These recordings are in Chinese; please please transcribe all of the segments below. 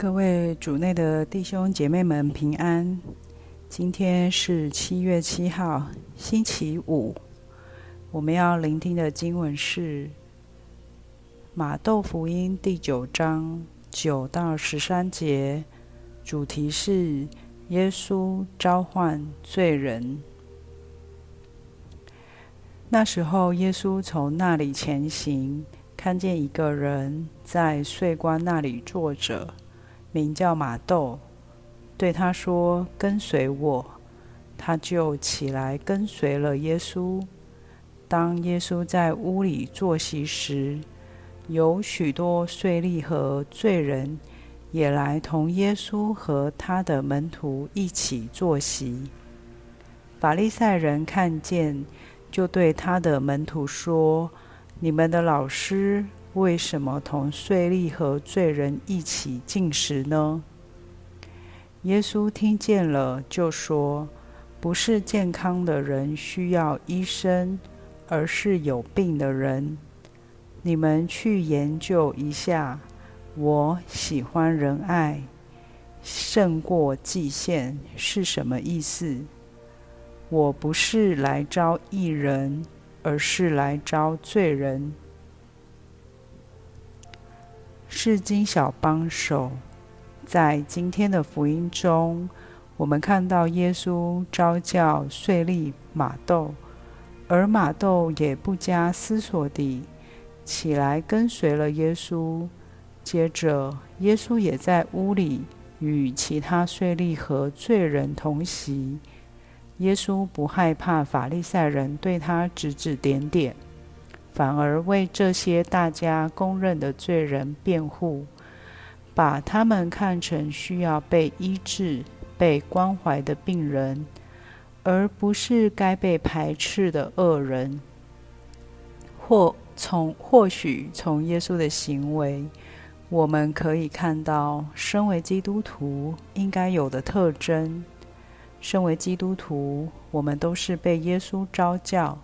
各位主内的弟兄姐妹们平安。今天是七月七号，星期五。我们要聆听的经文是马窦福音第九章九到十三节，主题是耶稣召唤罪人。那时候，耶稣从那里前行，看见一个人在税关那里坐着。名叫马窦，对他说：“跟随我。”他就起来跟随了耶稣。当耶稣在屋里坐席时，有许多税吏和罪人也来同耶稣和他的门徒一起坐席。法利赛人看见，就对他的门徒说：“你们的老师。”为什么同税吏和罪人一起进食呢？耶稣听见了，就说：“不是健康的人需要医生，而是有病的人。你们去研究一下。我喜欢仁爱胜过祭献是什么意思？我不是来招义人，而是来招罪人。”是金小帮手，在今天的福音中，我们看到耶稣召叫税吏马窦，而马窦也不加思索地起来跟随了耶稣。接着，耶稣也在屋里与其他税吏和罪人同席。耶稣不害怕法利赛人对他指指点点。反而为这些大家公认的罪人辩护，把他们看成需要被医治、被关怀的病人，而不是该被排斥的恶人。或从或许从耶稣的行为，我们可以看到身为基督徒应该有的特征。身为基督徒，我们都是被耶稣召叫。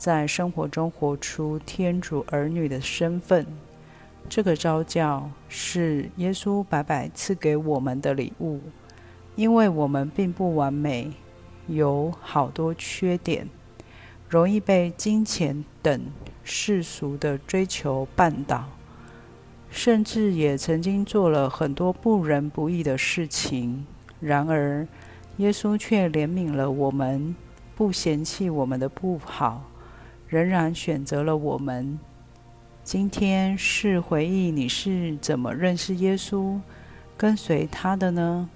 在生活中活出天主儿女的身份，这个召叫是耶稣白白赐给我们的礼物。因为我们并不完美，有好多缺点，容易被金钱等世俗的追求绊倒，甚至也曾经做了很多不仁不义的事情。然而，耶稣却怜悯了我们，不嫌弃我们的不好。仍然选择了我们。今天是回忆你是怎么认识耶稣、跟随他的呢？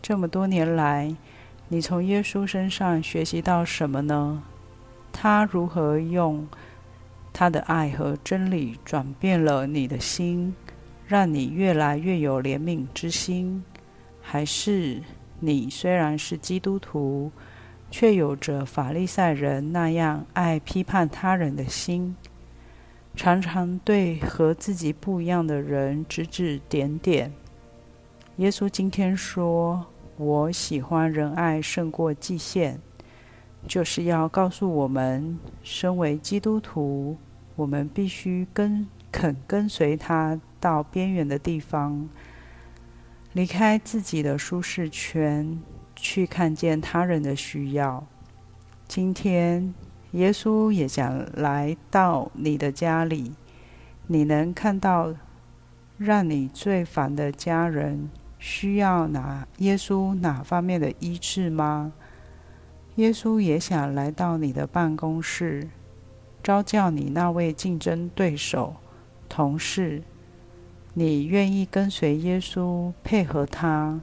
这么多年来，你从耶稣身上学习到什么呢？他如何用他的爱和真理转变了你的心，让你越来越有怜悯之心？还是你虽然是基督徒，却有着法利赛人那样爱批判他人的心，常常对和自己不一样的人指指点点。耶稣今天说：“我喜欢仁爱胜过祭献”，就是要告诉我们，身为基督徒，我们必须跟肯跟随他到边缘的地方，离开自己的舒适圈。去看见他人的需要。今天，耶稣也想来到你的家里。你能看到让你最烦的家人需要哪耶稣哪方面的医治吗？耶稣也想来到你的办公室，召叫你那位竞争对手、同事。你愿意跟随耶稣，配合他？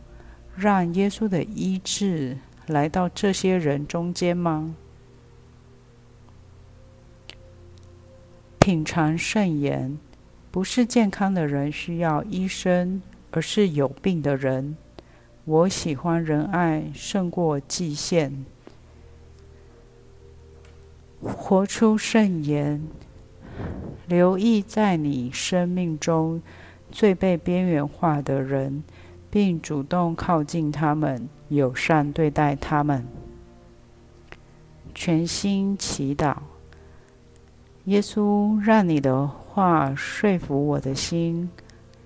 让耶稣的医治来到这些人中间吗？品尝圣言，不是健康的人需要医生，而是有病的人。我喜欢仁爱胜过祭献。活出圣言，留意在你生命中最被边缘化的人。并主动靠近他们，友善对待他们。全心祈祷，耶稣，让你的话说服我的心，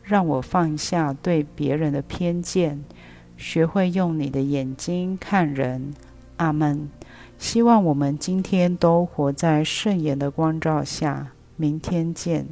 让我放下对别人的偏见，学会用你的眼睛看人。阿门。希望我们今天都活在圣言的光照下。明天见。